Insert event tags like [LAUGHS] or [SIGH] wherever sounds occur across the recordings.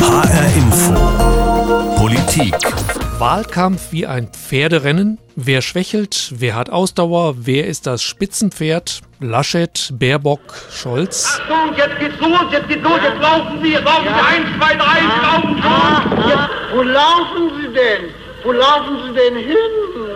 HR Info. Politik. Wahlkampf wie ein Pferderennen. Wer schwächelt? Wer hat Ausdauer? Wer ist das Spitzenpferd? Laschet, Baerbock, Scholz? Achtung, jetzt geht's los, jetzt geht's los, jetzt laufen Sie, jetzt laufen Sie, eins, zwei, drei, Sie laufen schon. Jetzt, Wo laufen Sie denn? Wo laufen Sie denn hin?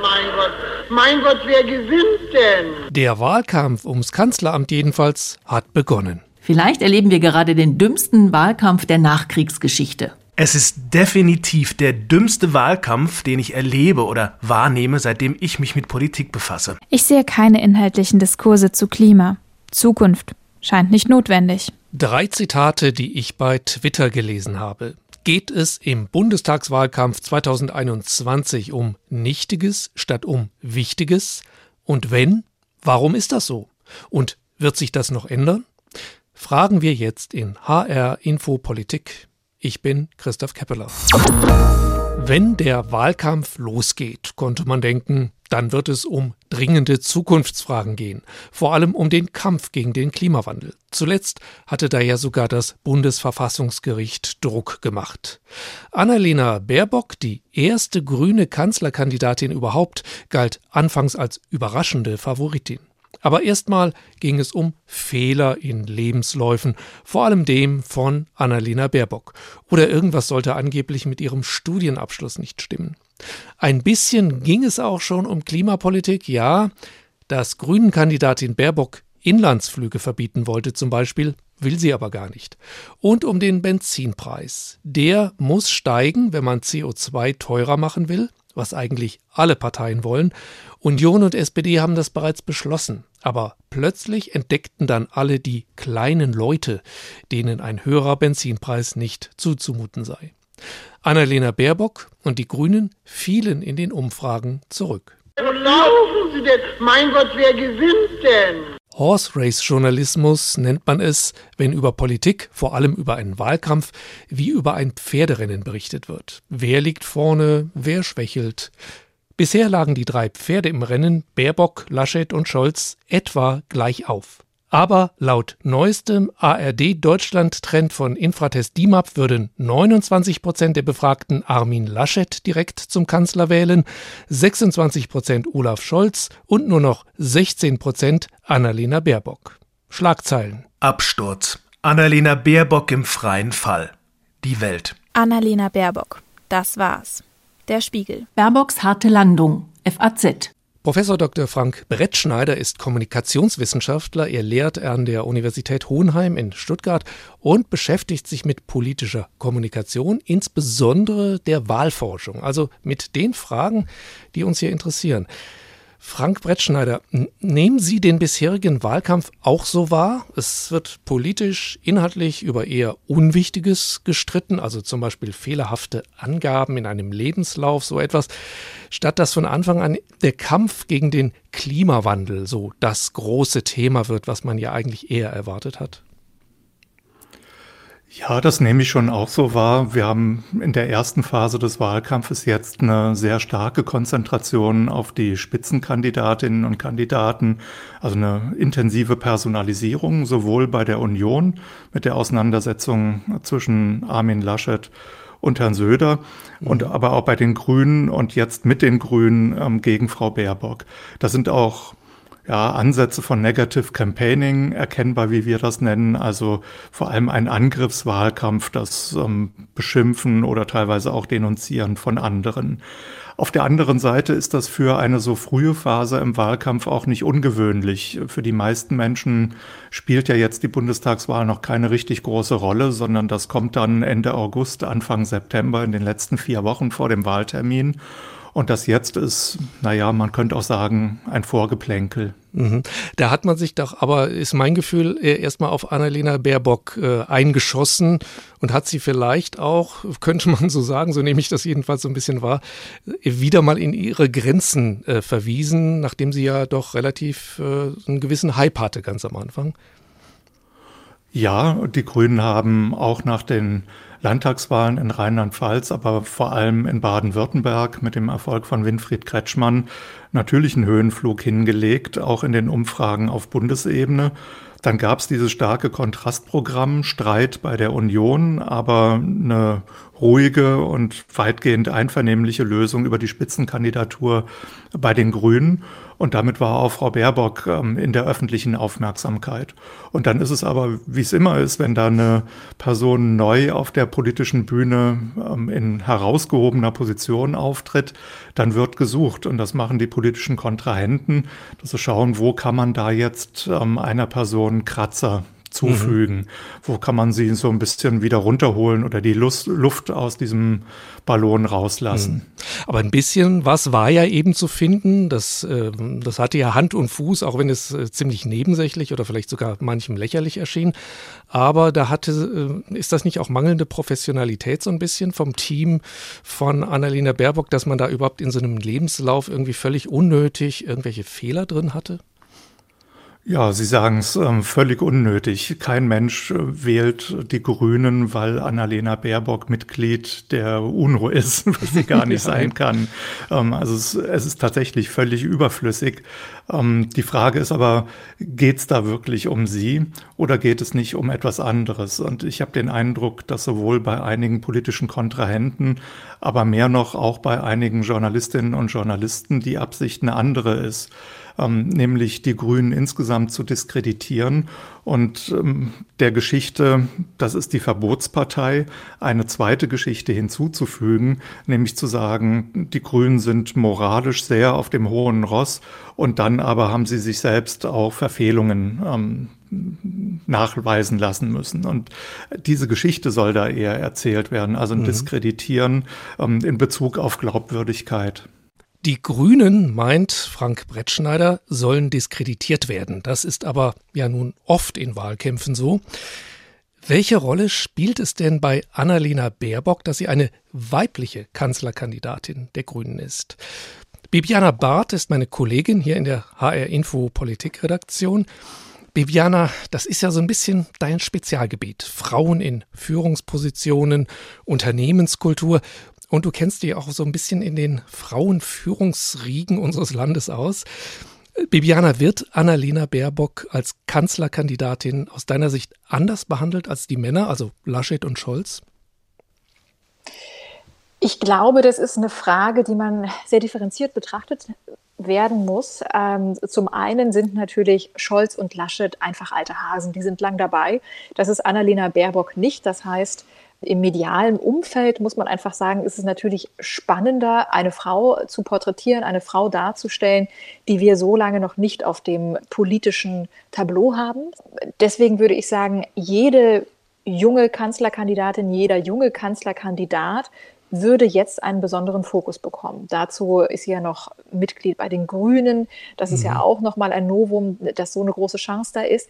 Mein Gott, mein Gott, wer gewinnt denn? Der Wahlkampf ums Kanzleramt jedenfalls hat begonnen. Vielleicht erleben wir gerade den dümmsten Wahlkampf der Nachkriegsgeschichte. Es ist definitiv der dümmste Wahlkampf, den ich erlebe oder wahrnehme, seitdem ich mich mit Politik befasse. Ich sehe keine inhaltlichen Diskurse zu Klima. Zukunft scheint nicht notwendig. Drei Zitate, die ich bei Twitter gelesen habe. Geht es im Bundestagswahlkampf 2021 um Nichtiges statt um Wichtiges? Und wenn, warum ist das so? Und wird sich das noch ändern? Fragen wir jetzt in HR Info Politik. Ich bin Christoph Keppeler. Wenn der Wahlkampf losgeht, konnte man denken, dann wird es um dringende Zukunftsfragen gehen, vor allem um den Kampf gegen den Klimawandel. Zuletzt hatte da ja sogar das Bundesverfassungsgericht Druck gemacht. Annalena Baerbock, die erste grüne Kanzlerkandidatin überhaupt, galt anfangs als überraschende Favoritin. Aber erstmal ging es um Fehler in Lebensläufen, vor allem dem von Annalena Baerbock. Oder irgendwas sollte angeblich mit ihrem Studienabschluss nicht stimmen. Ein bisschen ging es auch schon um Klimapolitik, ja. Dass Grünen-Kandidatin Baerbock Inlandsflüge verbieten wollte zum Beispiel, will sie aber gar nicht. Und um den Benzinpreis. Der muss steigen, wenn man CO2 teurer machen will, was eigentlich alle Parteien wollen. Union und SPD haben das bereits beschlossen. Aber plötzlich entdeckten dann alle die kleinen Leute, denen ein höherer Benzinpreis nicht zuzumuten sei. Annalena Baerbock und die Grünen fielen in den Umfragen zurück. Wo laufen Sie denn? Mein Gott, wer gewinnt denn? Horse Race Journalismus nennt man es, wenn über Politik, vor allem über einen Wahlkampf, wie über ein Pferderennen berichtet wird. Wer liegt vorne, wer schwächelt, Bisher lagen die drei Pferde im Rennen, Baerbock, Laschet und Scholz, etwa gleich auf. Aber laut neuestem ARD-Deutschland-Trend von Infratest DIMAP würden 29 Prozent der Befragten Armin Laschet direkt zum Kanzler wählen, 26 Prozent Olaf Scholz und nur noch 16 Prozent Annalena Baerbock. Schlagzeilen. Absturz. Annalena Baerbock im freien Fall. Die Welt. Annalena Baerbock. Das war's. Der Spiegel. Baerbocks harte Landung. FAZ. Professor Dr. Frank Brettschneider ist Kommunikationswissenschaftler. Er lehrt an der Universität Hohenheim in Stuttgart und beschäftigt sich mit politischer Kommunikation, insbesondere der Wahlforschung, also mit den Fragen, die uns hier interessieren. Frank Brettschneider, nehmen Sie den bisherigen Wahlkampf auch so wahr? Es wird politisch, inhaltlich über eher Unwichtiges gestritten, also zum Beispiel fehlerhafte Angaben in einem Lebenslauf, so etwas, statt dass von Anfang an der Kampf gegen den Klimawandel so das große Thema wird, was man ja eigentlich eher erwartet hat. Ja, das nehme ich schon auch so wahr. Wir haben in der ersten Phase des Wahlkampfes jetzt eine sehr starke Konzentration auf die Spitzenkandidatinnen und Kandidaten, also eine intensive Personalisierung, sowohl bei der Union mit der Auseinandersetzung zwischen Armin Laschet und Herrn Söder mhm. und aber auch bei den Grünen und jetzt mit den Grünen ähm, gegen Frau Baerbock. Das sind auch ja, Ansätze von Negative Campaigning erkennbar, wie wir das nennen. Also vor allem ein Angriffswahlkampf, das ähm, Beschimpfen oder teilweise auch Denunzieren von anderen. Auf der anderen Seite ist das für eine so frühe Phase im Wahlkampf auch nicht ungewöhnlich. Für die meisten Menschen spielt ja jetzt die Bundestagswahl noch keine richtig große Rolle, sondern das kommt dann Ende August, Anfang September in den letzten vier Wochen vor dem Wahltermin. Und das jetzt ist, naja, man könnte auch sagen, ein Vorgeplänkel. Mhm. Da hat man sich doch, aber ist mein Gefühl, erstmal auf Annalena Baerbock äh, eingeschossen und hat sie vielleicht auch, [LAUGHS] könnte man so sagen, so nehme ich das jedenfalls so ein bisschen wahr, wieder mal in ihre Grenzen äh, verwiesen, nachdem sie ja doch relativ äh, einen gewissen Hype hatte ganz am Anfang. Ja, die Grünen haben auch nach den Landtagswahlen in Rheinland-Pfalz, aber vor allem in Baden-Württemberg mit dem Erfolg von Winfried Kretschmann natürlich einen Höhenflug hingelegt, auch in den Umfragen auf Bundesebene. Dann gab es dieses starke Kontrastprogramm, Streit bei der Union, aber eine ruhige und weitgehend einvernehmliche Lösung über die Spitzenkandidatur bei den Grünen. Und damit war auch Frau Baerbock ähm, in der öffentlichen Aufmerksamkeit. Und dann ist es aber, wie es immer ist, wenn da eine Person neu auf der politischen Bühne ähm, in herausgehobener Position auftritt, dann wird gesucht. Und das machen die politischen Kontrahenten, dass sie schauen, wo kann man da jetzt ähm, einer Person Kratzer zufügen? Mhm. Wo kann man sie so ein bisschen wieder runterholen oder die Lust, Luft aus diesem Ballon rauslassen? Mhm. Aber ein bisschen was war ja eben zu finden. Das, äh, das hatte ja Hand und Fuß, auch wenn es äh, ziemlich nebensächlich oder vielleicht sogar manchem lächerlich erschien. Aber da hatte, äh, ist das nicht auch mangelnde Professionalität so ein bisschen vom Team von Annalena Baerbock, dass man da überhaupt in so einem Lebenslauf irgendwie völlig unnötig irgendwelche Fehler drin hatte? Ja, Sie sagen es ähm, völlig unnötig. Kein Mensch äh, wählt die Grünen, weil Annalena Baerbock Mitglied der UNRWA ist, [LAUGHS] was sie gar nicht [LAUGHS] sein kann. Ähm, also es, es, ist tatsächlich völlig überflüssig. Ähm, die Frage ist aber, geht es da wirklich um sie oder geht es nicht um etwas anderes? Und ich habe den Eindruck, dass sowohl bei einigen politischen Kontrahenten, aber mehr noch auch bei einigen Journalistinnen und Journalisten die Absicht eine andere ist ähm, nämlich die Grünen insgesamt zu diskreditieren und ähm, der Geschichte, das ist die Verbotspartei, eine zweite Geschichte hinzuzufügen, nämlich zu sagen, die Grünen sind moralisch sehr auf dem hohen Ross und dann aber haben sie sich selbst auch Verfehlungen ähm, nachweisen lassen müssen. Und diese Geschichte soll da eher erzählt werden, also ein mhm. Diskreditieren ähm, in Bezug auf Glaubwürdigkeit. Die Grünen, meint Frank Brettschneider, sollen diskreditiert werden. Das ist aber ja nun oft in Wahlkämpfen so. Welche Rolle spielt es denn bei Annalena Baerbock, dass sie eine weibliche Kanzlerkandidatin der Grünen ist? Bibiana Barth ist meine Kollegin hier in der HR Info Politikredaktion. Bibiana, das ist ja so ein bisschen dein Spezialgebiet. Frauen in Führungspositionen, Unternehmenskultur. Und du kennst dich auch so ein bisschen in den Frauenführungsriegen unseres Landes aus. Bibiana, wird Annalena Baerbock als Kanzlerkandidatin aus deiner Sicht anders behandelt als die Männer, also Laschet und Scholz? Ich glaube, das ist eine Frage, die man sehr differenziert betrachtet werden muss. Ähm, zum einen sind natürlich Scholz und Laschet einfach alte Hasen, die sind lang dabei. Das ist Annalena Baerbock nicht. Das heißt, im medialen Umfeld muss man einfach sagen, ist es natürlich spannender, eine Frau zu porträtieren, eine Frau darzustellen, die wir so lange noch nicht auf dem politischen Tableau haben. Deswegen würde ich sagen, jede junge Kanzlerkandidatin, jeder junge Kanzlerkandidat würde jetzt einen besonderen Fokus bekommen. Dazu ist sie ja noch Mitglied bei den Grünen. Das ist ja mhm. auch nochmal ein Novum, dass so eine große Chance da ist.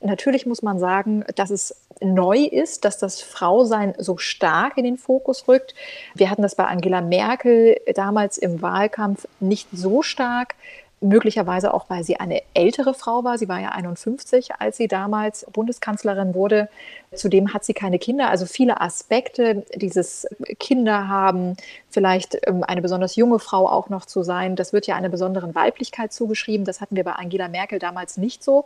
Natürlich muss man sagen, dass es neu ist, dass das Frausein so stark in den Fokus rückt. Wir hatten das bei Angela Merkel damals im Wahlkampf nicht so stark möglicherweise auch, weil sie eine ältere Frau war. Sie war ja 51, als sie damals Bundeskanzlerin wurde. Zudem hat sie keine Kinder. Also viele Aspekte dieses Kinder haben, vielleicht ähm, eine besonders junge Frau auch noch zu sein, das wird ja einer besonderen Weiblichkeit zugeschrieben. Das hatten wir bei Angela Merkel damals nicht so.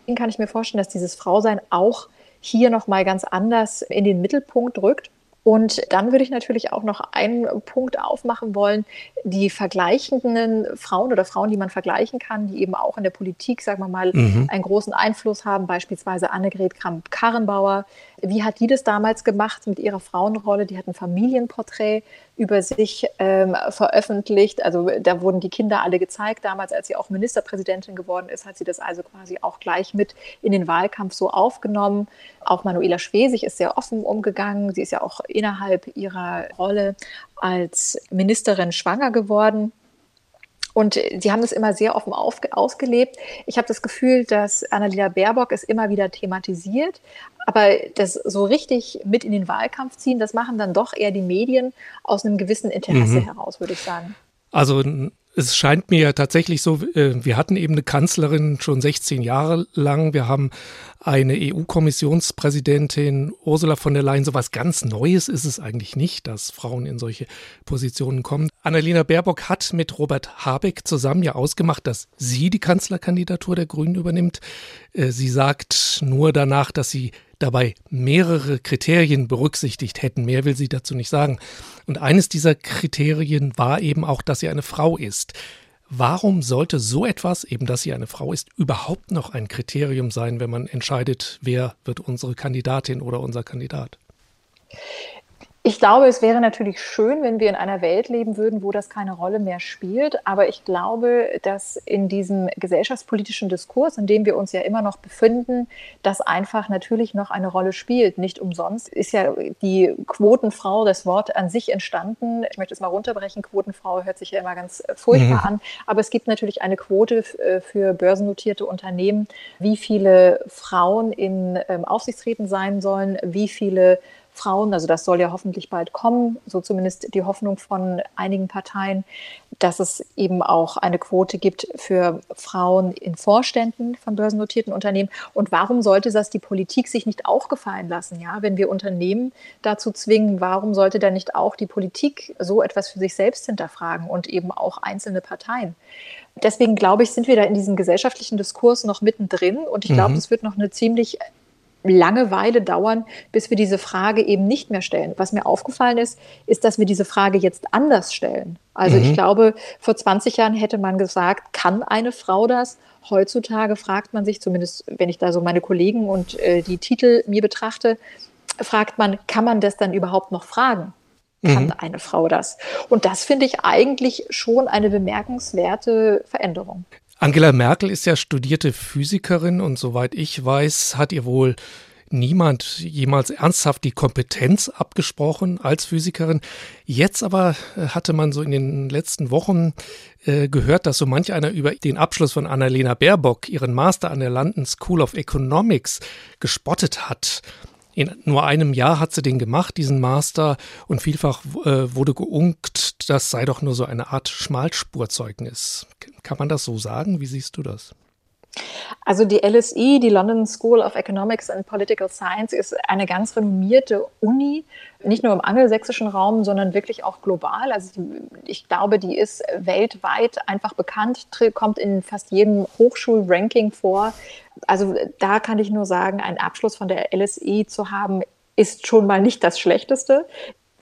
Deswegen kann ich mir vorstellen, dass dieses Frausein auch hier noch mal ganz anders in den Mittelpunkt rückt. Und dann würde ich natürlich auch noch einen Punkt aufmachen wollen, die vergleichenden Frauen oder Frauen, die man vergleichen kann, die eben auch in der Politik, sagen wir mal, mhm. einen großen Einfluss haben, beispielsweise Annegret Kramp-Karrenbauer. Wie hat die das damals gemacht mit ihrer Frauenrolle? Die hat ein Familienporträt über sich ähm, veröffentlicht. Also da wurden die Kinder alle gezeigt. Damals, als sie auch Ministerpräsidentin geworden ist, hat sie das also quasi auch gleich mit in den Wahlkampf so aufgenommen. Auch Manuela Schwesig ist sehr offen umgegangen. Sie ist ja auch innerhalb ihrer Rolle als Ministerin schwanger geworden. Und sie haben das immer sehr offen ausgelebt. Ich habe das Gefühl, dass Annalena Baerbock es immer wieder thematisiert, aber das so richtig mit in den Wahlkampf ziehen, das machen dann doch eher die Medien aus einem gewissen Interesse mhm. heraus, würde ich sagen. Also Es scheint mir ja tatsächlich so, äh, wir hatten eben eine Kanzlerin schon 16 Jahre lang. Wir haben eine EU-Kommissionspräsidentin, Ursula von der Leyen. So was ganz Neues ist es eigentlich nicht, dass Frauen in solche Positionen kommen. Annalena Baerbock hat mit Robert Habeck zusammen ja ausgemacht, dass sie die Kanzlerkandidatur der Grünen übernimmt. Äh, sie sagt nur danach, dass sie dabei mehrere Kriterien berücksichtigt hätten. Mehr will sie dazu nicht sagen. Und eines dieser Kriterien war eben auch, dass sie eine Frau ist. Warum sollte so etwas, eben dass sie eine Frau ist, überhaupt noch ein Kriterium sein, wenn man entscheidet, wer wird unsere Kandidatin oder unser Kandidat? Ich glaube, es wäre natürlich schön, wenn wir in einer Welt leben würden, wo das keine Rolle mehr spielt. Aber ich glaube, dass in diesem gesellschaftspolitischen Diskurs, in dem wir uns ja immer noch befinden, das einfach natürlich noch eine Rolle spielt. Nicht umsonst ist ja die Quotenfrau, das Wort an sich entstanden. Ich möchte es mal runterbrechen. Quotenfrau hört sich ja immer ganz furchtbar mhm. an. Aber es gibt natürlich eine Quote äh, für börsennotierte Unternehmen, wie viele Frauen in ähm, Aufsichtsräten sein sollen, wie viele Frauen, also das soll ja hoffentlich bald kommen, so zumindest die Hoffnung von einigen Parteien, dass es eben auch eine Quote gibt für Frauen in Vorständen von börsennotierten Unternehmen. Und warum sollte das die Politik sich nicht auch gefallen lassen? Ja, wenn wir Unternehmen dazu zwingen, warum sollte dann nicht auch die Politik so etwas für sich selbst hinterfragen und eben auch einzelne Parteien? Deswegen glaube ich, sind wir da in diesem gesellschaftlichen Diskurs noch mittendrin und ich glaube, mhm. es wird noch eine ziemlich Langeweile dauern, bis wir diese Frage eben nicht mehr stellen. Was mir aufgefallen ist, ist, dass wir diese Frage jetzt anders stellen. Also mhm. ich glaube, vor 20 Jahren hätte man gesagt, kann eine Frau das? Heutzutage fragt man sich, zumindest wenn ich da so meine Kollegen und äh, die Titel mir betrachte, fragt man, kann man das dann überhaupt noch fragen? Kann mhm. eine Frau das? Und das finde ich eigentlich schon eine bemerkenswerte Veränderung. Angela Merkel ist ja studierte Physikerin und soweit ich weiß, hat ihr wohl niemand jemals ernsthaft die Kompetenz abgesprochen als Physikerin. Jetzt aber äh, hatte man so in den letzten Wochen äh, gehört, dass so manch einer über den Abschluss von Annalena Baerbock, ihren Master an der London School of Economics, gespottet hat. In nur einem Jahr hat sie den gemacht, diesen Master, und vielfach äh, wurde geunkt, das sei doch nur so eine Art Schmalspurzeugnis. Kann man das so sagen? Wie siehst du das? Also die LSE, die London School of Economics and Political Science, ist eine ganz renommierte Uni, nicht nur im angelsächsischen Raum, sondern wirklich auch global. Also ich glaube, die ist weltweit einfach bekannt, kommt in fast jedem Hochschulranking vor. Also da kann ich nur sagen, einen Abschluss von der LSE zu haben, ist schon mal nicht das Schlechteste.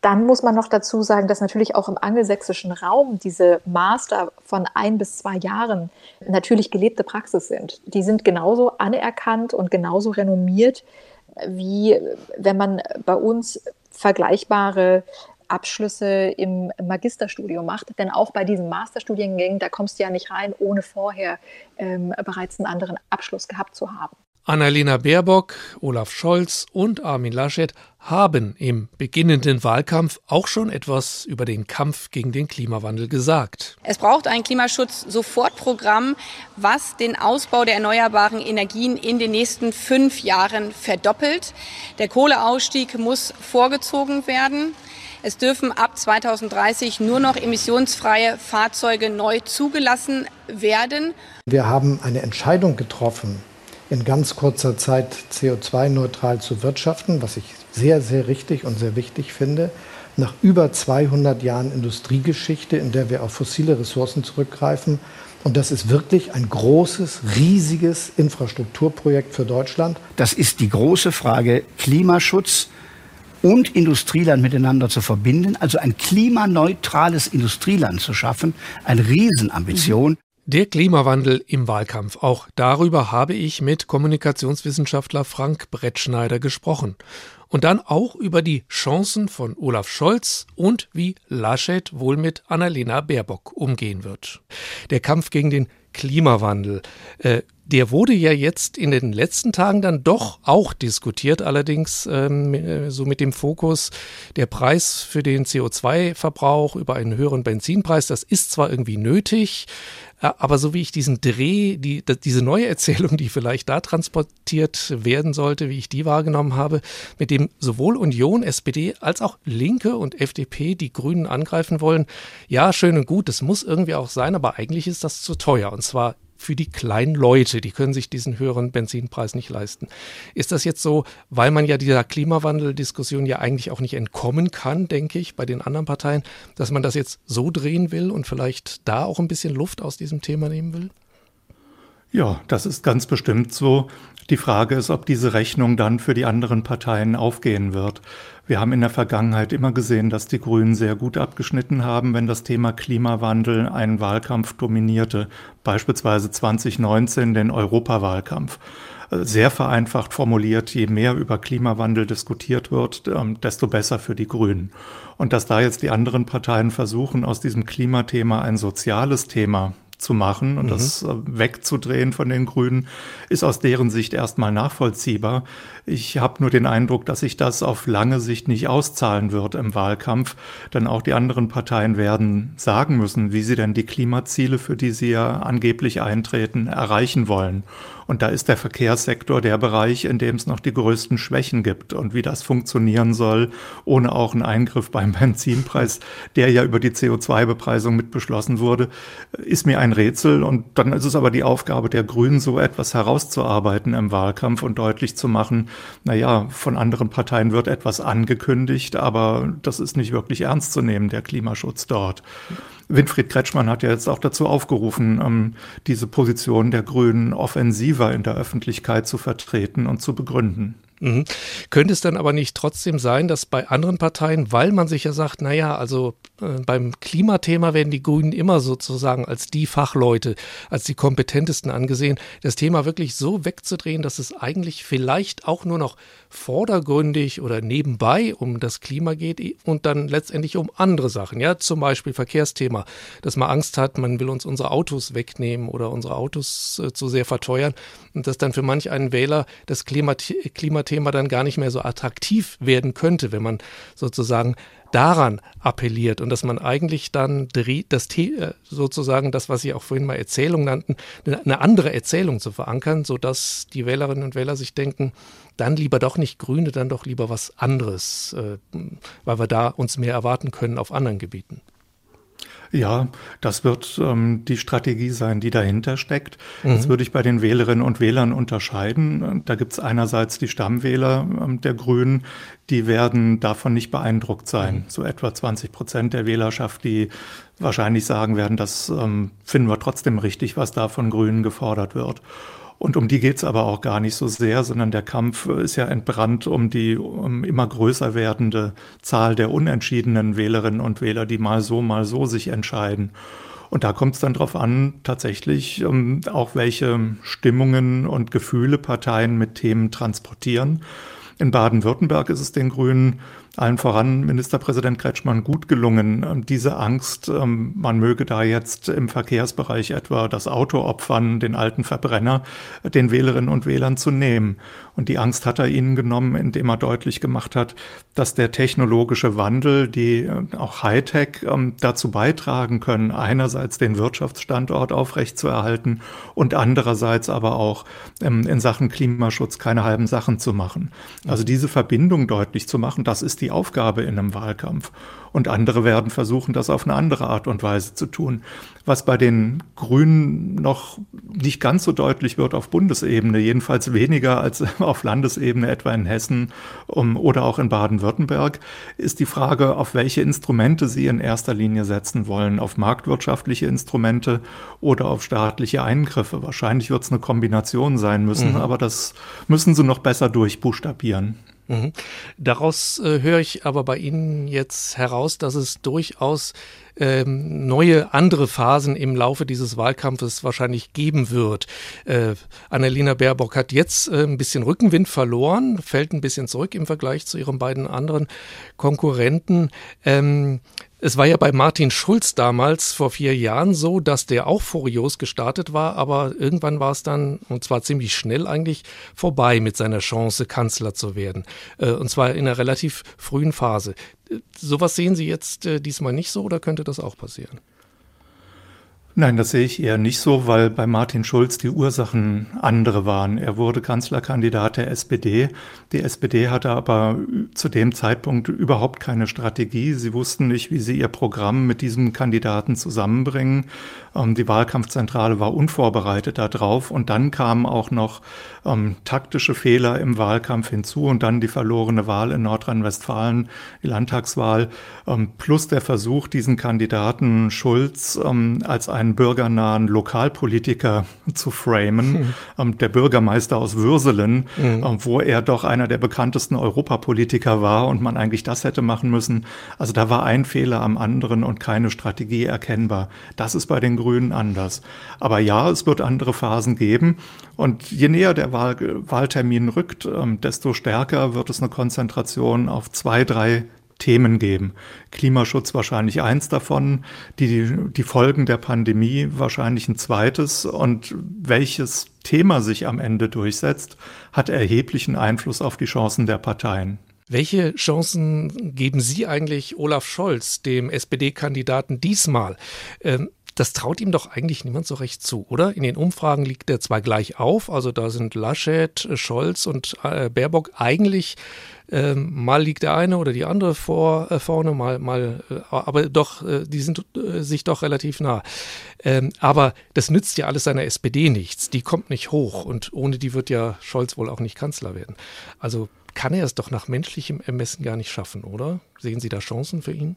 Dann muss man noch dazu sagen, dass natürlich auch im angelsächsischen Raum diese Master von ein bis zwei Jahren natürlich gelebte Praxis sind. Die sind genauso anerkannt und genauso renommiert, wie wenn man bei uns vergleichbare Abschlüsse im Magisterstudium macht. Denn auch bei diesen Masterstudiengängen, da kommst du ja nicht rein, ohne vorher ähm, bereits einen anderen Abschluss gehabt zu haben. Annalena Baerbock, Olaf Scholz und Armin Laschet haben im beginnenden Wahlkampf auch schon etwas über den Kampf gegen den Klimawandel gesagt. Es braucht ein Klimaschutz-Sofortprogramm, was den Ausbau der erneuerbaren Energien in den nächsten fünf Jahren verdoppelt. Der Kohleausstieg muss vorgezogen werden. Es dürfen ab 2030 nur noch emissionsfreie Fahrzeuge neu zugelassen werden. Wir haben eine Entscheidung getroffen, in ganz kurzer Zeit CO2-neutral zu wirtschaften, was ich sehr, sehr richtig und sehr wichtig finde. Nach über 200 Jahren Industriegeschichte, in der wir auf fossile Ressourcen zurückgreifen. Und das ist wirklich ein großes, riesiges Infrastrukturprojekt für Deutschland. Das ist die große Frage Klimaschutz und Industrieland miteinander zu verbinden, also ein klimaneutrales Industrieland zu schaffen, eine Riesenambition. Der Klimawandel im Wahlkampf. Auch darüber habe ich mit Kommunikationswissenschaftler Frank Brettschneider gesprochen. Und dann auch über die Chancen von Olaf Scholz und wie Laschet wohl mit Annalena Baerbock umgehen wird. Der Kampf gegen den Klimawandel. Äh, Der wurde ja jetzt in den letzten Tagen dann doch auch diskutiert, allerdings ähm, äh, so mit dem Fokus, der Preis für den CO2-Verbrauch über einen höheren Benzinpreis, das ist zwar irgendwie nötig, aber so wie ich diesen Dreh, die, diese neue Erzählung, die vielleicht da transportiert werden sollte, wie ich die wahrgenommen habe, mit dem sowohl Union, SPD als auch Linke und FDP die Grünen angreifen wollen, ja, schön und gut, das muss irgendwie auch sein, aber eigentlich ist das zu teuer. Und zwar für die kleinen Leute, die können sich diesen höheren Benzinpreis nicht leisten. Ist das jetzt so, weil man ja dieser Klimawandeldiskussion ja eigentlich auch nicht entkommen kann, denke ich, bei den anderen Parteien, dass man das jetzt so drehen will und vielleicht da auch ein bisschen Luft aus diesem Thema nehmen will? Ja, das ist ganz bestimmt so. Die Frage ist, ob diese Rechnung dann für die anderen Parteien aufgehen wird. Wir haben in der Vergangenheit immer gesehen, dass die Grünen sehr gut abgeschnitten haben, wenn das Thema Klimawandel einen Wahlkampf dominierte, beispielsweise 2019 den Europawahlkampf. Sehr vereinfacht formuliert, je mehr über Klimawandel diskutiert wird, ähm, desto besser für die Grünen. Und dass da jetzt die anderen Parteien versuchen, aus diesem Klimathema ein soziales Thema zu machen und mhm. das äh, wegzudrehen von den Grünen, ist aus deren Sicht erstmal nachvollziehbar. Ich habe nur den Eindruck, dass sich das auf lange Sicht nicht auszahlen wird im Wahlkampf, denn auch die anderen Parteien werden sagen müssen, wie sie denn die Klimaziele, für die sie ja angeblich eintreten, erreichen wollen. Und da ist der Verkehrssektor der Bereich, in dem es noch die größten Schwächen gibt. Und wie das funktionieren soll, ohne auch einen Eingriff beim [LAUGHS] Benzinpreis, der ja über die CO2-Bepreisung mit beschlossen wurde, ist mir ein Rätsel. Und dann ist es aber die Aufgabe der Grünen, so etwas herauszuarbeiten im Wahlkampf und deutlich zu machen, na ja, von anderen Parteien wird etwas angekündigt, aber das ist nicht wirklich ernst zu nehmen, der Klimaschutz dort. Winfried Kretschmann hat ja jetzt auch dazu aufgerufen, ähm, diese Position der Grünen offensiver in der Öffentlichkeit zu vertreten und zu begründen. Mhm. Könnte es dann aber nicht trotzdem sein, dass bei anderen Parteien, weil man sich ja sagt, naja, also äh, beim Klimathema werden die Grünen immer sozusagen als die Fachleute, als die kompetentesten angesehen, das Thema wirklich so wegzudrehen, dass es eigentlich vielleicht auch nur noch vordergründig oder nebenbei um das Klima geht und dann letztendlich um andere Sachen, ja, zum Beispiel Verkehrsthema, dass man Angst hat, man will uns unsere Autos wegnehmen oder unsere Autos äh, zu sehr verteuern. Und dass dann für manch einen Wähler das Klimat Klimathema dann gar nicht mehr so attraktiv werden könnte, wenn man sozusagen daran appelliert und dass man eigentlich dann das äh, sozusagen das, was Sie auch vorhin mal Erzählung nannten, eine andere Erzählung zu verankern, sodass die Wählerinnen und Wähler sich denken, dann lieber doch nicht Grüne, dann doch lieber was anderes, äh, weil wir da uns mehr erwarten können auf anderen Gebieten. Ja, das wird ähm, die Strategie sein, die dahinter steckt. Mhm. Das würde ich bei den Wählerinnen und Wählern unterscheiden. Da gibt es einerseits die Stammwähler ähm, der Grünen, die werden davon nicht beeindruckt sein. Mhm. So etwa 20 Prozent der Wählerschaft, die wahrscheinlich sagen werden, das ähm, finden wir trotzdem richtig, was da von Grünen gefordert wird. Und um die geht's aber auch gar nicht so sehr, sondern der Kampf ist ja entbrannt um die um immer größer werdende Zahl der unentschiedenen Wählerinnen und Wähler, die mal so, mal so sich entscheiden. Und da kommt es dann darauf an, tatsächlich um, ähm, auch welche Stimmungen und Gefühle Parteien mit Themen transportieren. In Baden-Württemberg ist es den Grünen allen voran Ministerpräsident Kretschmann gut gelungen, ähm, diese Angst, ähm, man möge da jetzt im Verkehrsbereich etwa das Auto opfern, den alten Verbrenner, den Wählerinnen und Wählern zu nehmen. Und die Angst hat er ihnen genommen, indem er deutlich gemacht hat, dass der technologische Wandel, die äh, auch Hightech ähm, dazu beitragen können, einerseits den Wirtschaftsstandort aufrechtzuerhalten und andererseits aber auch in Sachen Klimaschutz keine halben Sachen zu machen. Also diese Verbindung deutlich zu machen, das ist die Aufgabe in einem Wahlkampf und andere werden versuchen, das auf eine andere Art und Weise zu tun. Was bei den Grünen noch nicht ganz so deutlich wird auf Bundesebene, jedenfalls weniger als [LAUGHS] auf Landesebene, etwa in Hessen oder auch in Baden-Württemberg, ist die Frage, auf welche Instrumente sie in erster Linie setzen wollen, auf marktwirtschaftliche Instrumente oder auf staatliche Eingriffe. Wahrscheinlich wird es eine Kombination sein müssen, mhm. aber das müssen sie noch besser durchbuchstabieren. Mhm. Daraus äh, höre ich aber bei Ihnen jetzt heraus, dass es durchaus ähm, neue andere Phasen im Laufe dieses Wahlkampfes wahrscheinlich geben wird. Äh, Annalena Baerbock hat jetzt äh, ein bisschen Rückenwind verloren, fällt ein bisschen zurück im Vergleich zu ihren beiden anderen Konkurrenten. Ähm, Es war ja bei Martin Schulz damals vor vier Jahren so, dass der auch furios gestartet war, aber irgendwann war es dann, und zwar ziemlich schnell eigentlich, vorbei mit seiner Chance, Kanzler zu werden. Äh, und zwar in einer relativ frühen Phase. Äh, sowas sehen Sie jetzt äh, diesmal nicht so oder könnte das auch passieren? Nein, das sehe ich eher nicht so, weil bei Martin Schulz die Ursachen andere waren. Er wurde Kanzlerkandidat der SPD. Die SPD hatte aber zu dem Zeitpunkt überhaupt keine Strategie. Sie wussten nicht, wie sie ihr Programm mit diesem Kandidaten zusammenbringen. Ähm, die Wahlkampfzentrale war unvorbereitet darauf. Und dann kamen auch noch ähm, taktische Fehler im Wahlkampf hinzu und dann die verlorene Wahl in Nordrhein-Westfalen, die Landtagswahl, ähm, plus der Versuch, diesen Kandidaten Schulz ähm, als ein einen bürgernahen Lokalpolitiker zu framen, hm. der Bürgermeister aus Würselen, hm. wo er doch einer der bekanntesten Europapolitiker war und man eigentlich das hätte machen müssen. Also da war ein Fehler am anderen und keine Strategie erkennbar. Das ist bei den Grünen anders. Aber ja, es wird andere Phasen geben. Und je näher der Wahl Wahltermin rückt, ähm, desto stärker wird es eine Konzentration auf zwei, drei Themen geben. Klimaschutz wahrscheinlich eins davon, die, die Folgen der Pandemie wahrscheinlich ein zweites und welches Thema sich am Ende durchsetzt, hat erheblichen Einfluss auf die Chancen der Parteien. Welche Chancen geben Sie eigentlich Olaf Scholz, dem SPD-Kandidaten, diesmal? Ähm, das traut ihm doch eigentlich niemand so recht zu, oder? In den Umfragen liegt er zwar gleich auf, also da sind Laschet, Scholz und äh, Baerbock eigentlich ähm, mal liegt der eine oder die andere vor äh, vorne, mal mal, äh, aber doch, äh, die sind äh, sich doch relativ nah. Ähm, aber das nützt ja alles seiner SPD nichts. Die kommt nicht hoch und ohne die wird ja Scholz wohl auch nicht Kanzler werden. Also kann er es doch nach menschlichem Ermessen gar nicht schaffen, oder? Sehen Sie da Chancen für ihn?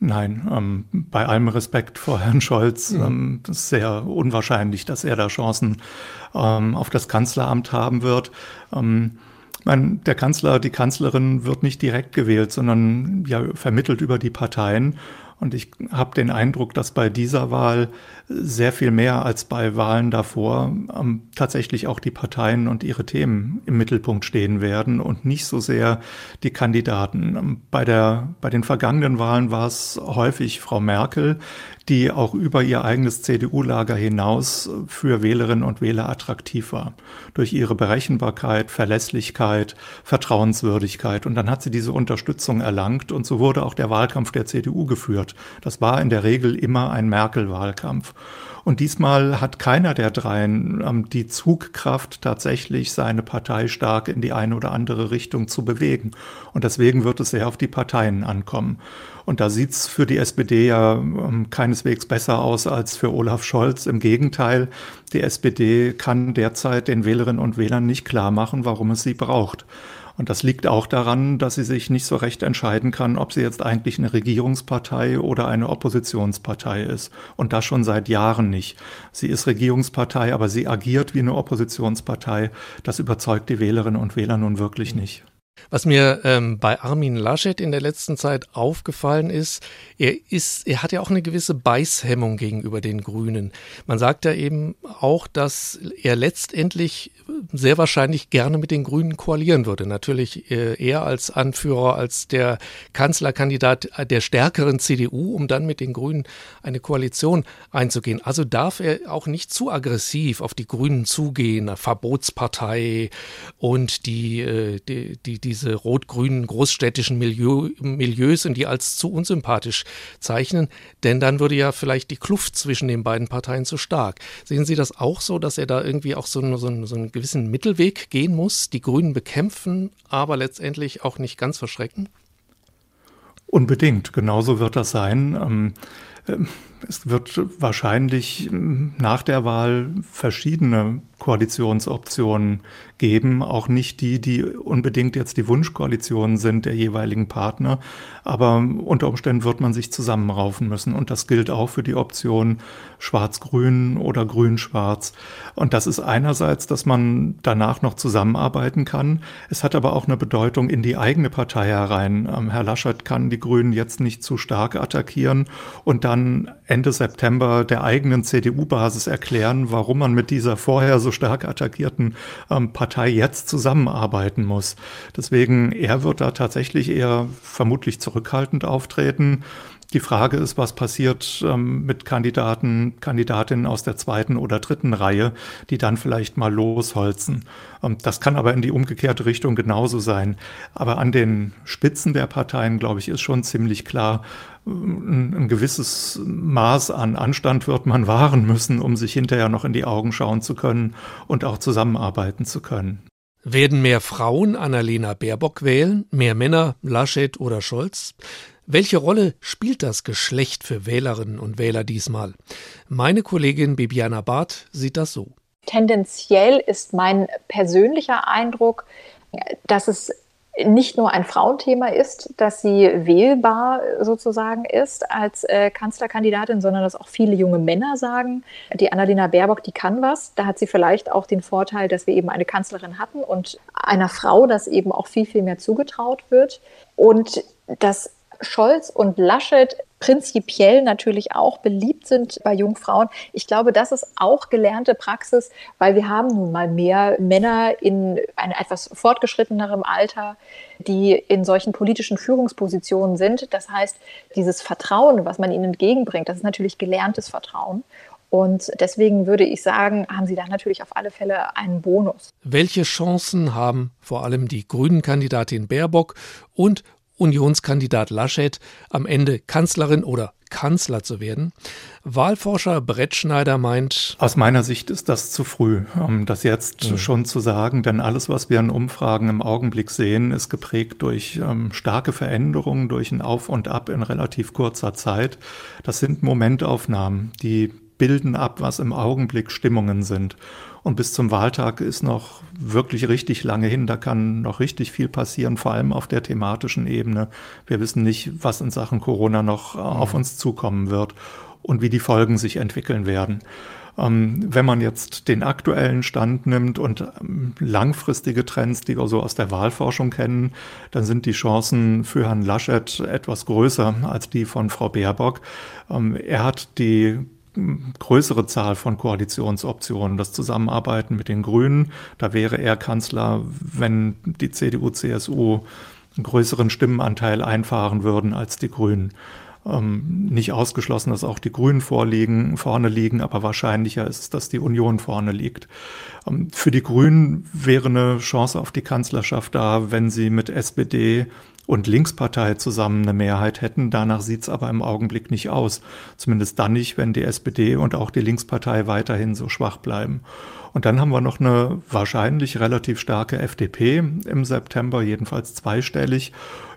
Nein, ähm, bei allem Respekt vor Herrn Scholz mhm. ähm, ist sehr unwahrscheinlich, dass er da Chancen ähm, auf das Kanzleramt haben wird. Ähm, mein, der Kanzler, die Kanzlerin wird nicht direkt gewählt, sondern ja vermittelt über die Parteien. Und ich habe den Eindruck, dass bei dieser Wahl sehr viel mehr als bei Wahlen davor ähm, tatsächlich auch die Parteien und ihre Themen im Mittelpunkt stehen werden und nicht so sehr die Kandidaten. Ähm, bei, der, bei den vergangenen Wahlen war es häufig Frau Merkel, die auch über ihr eigenes CDU-Lager hinaus für Wählerinnen und Wähler attraktiv war. Durch ihre Berechenbarkeit, Verlässlichkeit, Vertrauenswürdigkeit. Und dann hat sie diese Unterstützung erlangt und so wurde auch der Wahlkampf der CDU geführt. Das war in der Regel immer ein Merkel-Wahlkampf. Und diesmal hat keiner der dreien ähm, die Zugkraft, tatsächlich seine Partei stark in die eine oder andere Richtung zu bewegen. Und deswegen wird es sehr auf die Parteien ankommen. Und da sieht's für die SPD ja ähm, keineswegs besser aus als für Olaf Scholz. Im Gegenteil, die SPD kann derzeit den Wählerinnen und Wählern nicht klar machen, warum es sie braucht. Und das liegt auch daran, dass sie sich nicht so recht entscheiden kann, ob sie jetzt eigentlich eine Regierungspartei oder eine Oppositionspartei ist. Und das schon seit Jahren nicht. Sie ist Regierungspartei, aber sie agiert wie eine Oppositionspartei. Das überzeugt die Wählerinnen und Wähler nun wirklich nicht. Was mir ähm, bei Armin Laschet in der letzten Zeit aufgefallen ist, er ist, er hat ja auch eine gewisse Beißhemmung gegenüber den Grünen. Man sagt ja eben auch, dass er letztendlich sehr wahrscheinlich gerne mit den Grünen koalieren würde. Natürlich äh, er als Anführer, als der Kanzlerkandidat der stärkeren CDU, um dann mit den Grünen eine Koalition einzugehen. Also darf er auch nicht zu aggressiv auf die Grünen zugehen, Verbotspartei und die, äh, die, die diese rot-grünen großstädtischen Milieu, Milieus und die als zu unsympathisch zeichnen, denn dann würde ja vielleicht die Kluft zwischen den beiden Parteien zu stark. Sehen Sie das auch so, dass er da irgendwie auch so, so, so einen gewissen Mittelweg gehen muss, die Grünen bekämpfen, aber letztendlich auch nicht ganz verschrecken? Unbedingt, genauso wird das sein. Ähm, ähm, es wird wahrscheinlich ähm, nach der Wahl verschiedene Koalitionsoptionen geben, auch nicht die, die unbedingt jetzt die Wunschkoalitionen sind der jeweiligen Partner, aber unter Umständen wird man sich zusammenraufen müssen und das gilt auch für die Option Schwarz-Grün oder Grün-Schwarz. Und das ist einerseits, dass man danach noch zusammenarbeiten kann. Es hat aber auch eine Bedeutung in die eigene Partei herein. Ähm, Herr Laschet kann die Grünen jetzt nicht zu stark attackieren und da dann Ende September der eigenen CDU-Basis erklären, warum man mit dieser vorher so stark attackierten ähm, Partei jetzt zusammenarbeiten muss. Deswegen, er wird da tatsächlich eher vermutlich zurückhaltend auftreten. Die Frage ist, was passiert ähm, mit Kandidaten, Kandidatinnen aus der zweiten oder dritten Reihe, die dann vielleicht mal losholzen. Ähm, das kann aber in die umgekehrte Richtung genauso sein. Aber an den Spitzen der Parteien, glaube ich, ist schon ziemlich klar, ein, ein gewisses Maß an Anstand wird man [LAUGHS] wahren müssen, um sich hinterher noch in die Augen schauen zu können und auch zusammenarbeiten zu können. Werden mehr Frauen Annalena Baerbock wählen, mehr Männer Laschet oder Scholz? Welche Rolle spielt das Geschlecht für Wählerinnen und Wähler diesmal? Meine Kollegin Bibiana Barth sieht das so. Tendenziell ist mein persönlicher Eindruck, dass es nicht nur ein Frauenthema ist, dass sie wählbar sozusagen ist als äh, Kanzlerkandidatin, sondern dass auch viele junge Männer sagen, die Annalena Baerbock, die kann was. Da hat sie vielleicht auch den Vorteil, dass wir eben eine Kanzlerin hatten und einer Frau das eben auch viel, viel mehr zugetraut wird. Und dass Scholz und Laschet prinzipiell natürlich auch beliebt sind bei Jungfrauen. Ich glaube, das ist auch gelernte Praxis, weil wir haben nun mal mehr Männer in einem etwas fortgeschrittenerem Alter, die in solchen politischen Führungspositionen sind. Das heißt, dieses Vertrauen, was man ihnen entgegenbringt, das ist natürlich gelerntes Vertrauen. Und deswegen würde ich sagen, haben Sie da natürlich auf alle Fälle einen Bonus. Welche Chancen haben vor allem die Grünen-Kandidatin Baerbock und Unionskandidat Laschet am Ende Kanzlerin oder Kanzler zu werden. Wahlforscher Brett Schneider meint, aus meiner Sicht ist das zu früh, um das jetzt mhm. schon zu sagen, denn alles, was wir in Umfragen im Augenblick sehen, ist geprägt durch ähm, starke Veränderungen, durch ein Auf und Ab in relativ kurzer Zeit. Das sind Momentaufnahmen, die bilden ab, was im Augenblick Stimmungen sind. Und bis zum Wahltag ist noch wirklich richtig lange hin. Da kann noch richtig viel passieren, vor allem auf der thematischen Ebene. Wir wissen nicht, was in Sachen Corona noch auf mhm. uns zukommen wird und wie die Folgen sich entwickeln werden. Ähm, wenn man jetzt den aktuellen Stand nimmt und ähm, langfristige Trends, die wir so aus der Wahlforschung kennen, dann sind die Chancen für Herrn Laschet etwas größer als die von Frau Baerbock. Ähm, er hat die größere Zahl von Koalitionsoptionen. Das Zusammenarbeiten mit den Grünen, da wäre er Kanzler, wenn die CDU, CSU einen größeren Stimmenanteil einfahren würden als die Grünen. Ähm, nicht ausgeschlossen, dass auch die Grünen vorliegen, vorne liegen, aber wahrscheinlicher ist, dass die Union vorne liegt. Ähm, für die Grünen wäre eine Chance auf die Kanzlerschaft da, wenn sie mit SPD und Linkspartei zusammen eine Mehrheit hätten. Danach sieht es aber im Augenblick nicht aus. Zumindest dann nicht, wenn die SPD und auch die Linkspartei weiterhin so schwach bleiben. Und dann haben wir noch eine wahrscheinlich relativ starke FDP im September, jedenfalls zweistellig,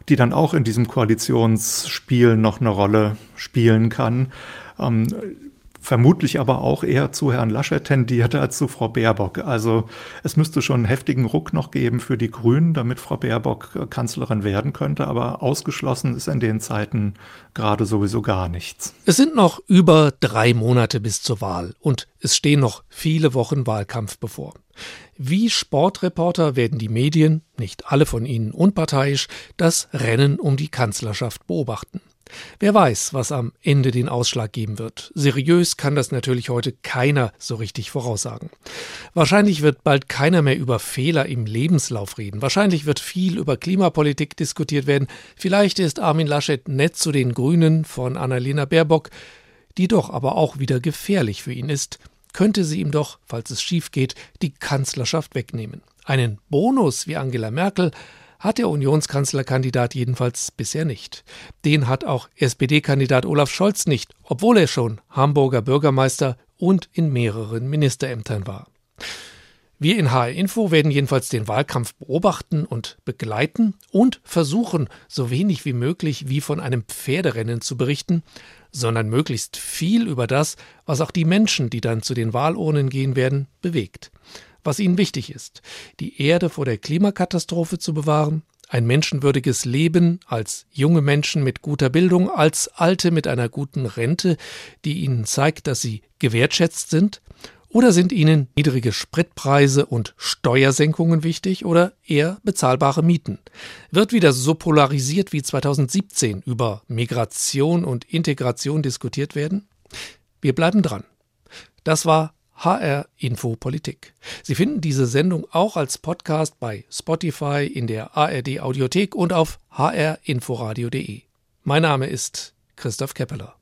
die dann auch in diesem Koalitionsspiel noch eine Rolle spielen kann. Ähm, vermutlich aber auch eher zu Herrn Laschet tendierte als zu Frau Baerbock. Also es müsste schon einen heftigen Ruck noch geben für die Grünen, damit Frau Baerbock äh, Kanzlerin werden könnte. Aber ausgeschlossen ist in den Zeiten gerade sowieso gar nichts. Es sind noch über drei Monate bis zur Wahl und es stehen noch viele Wochen Wahlkampf bevor. Wie Sportreporter werden die Medien, nicht alle von ihnen unparteiisch, das Rennen um die Kanzlerschaft beobachten. Wer weiß, was am Ende den Ausschlag geben wird. Seriös kann das natürlich heute keiner so richtig voraussagen. Wahrscheinlich wird bald keiner mehr über Fehler im Lebenslauf reden. Wahrscheinlich wird viel über Klimapolitik diskutiert werden. Vielleicht ist Armin Laschet nett zu den Grünen von Annalena Baerbock, die doch aber auch wieder gefährlich für ihn ist. Könnte sie ihm doch, falls es schief geht, die Kanzlerschaft wegnehmen. Einen Bonus wie Angela Merkel hat der Unionskanzlerkandidat jedenfalls bisher nicht. Den hat auch SPD-Kandidat Olaf Scholz nicht, obwohl er schon Hamburger Bürgermeister und in mehreren Ministerämtern war. Wir in HR Info werden jedenfalls den Wahlkampf beobachten und begleiten und versuchen, so wenig wie möglich wie von einem Pferderennen zu berichten, sondern möglichst viel über das, was auch die Menschen, die dann zu den Wahlurnen gehen werden, bewegt was ihnen wichtig ist, die Erde vor der Klimakatastrophe zu bewahren, ein menschenwürdiges Leben als junge Menschen mit guter Bildung, als Alte mit einer guten Rente, die ihnen zeigt, dass sie gewertschätzt sind, Oder sind Ihnen niedrige Spritpreise und Steuersenkungen wichtig oder eher bezahlbare Mieten? Wird wieder so polarisiert wie 2017 über Migration und Integration diskutiert werden? Wir bleiben dran. Das war HR Info Politik. Sie finden diese Sendung auch als Podcast bei Spotify, in der ARD Audiothek und auf hrinforadio.de. Mein Name ist Christoph Keppeler.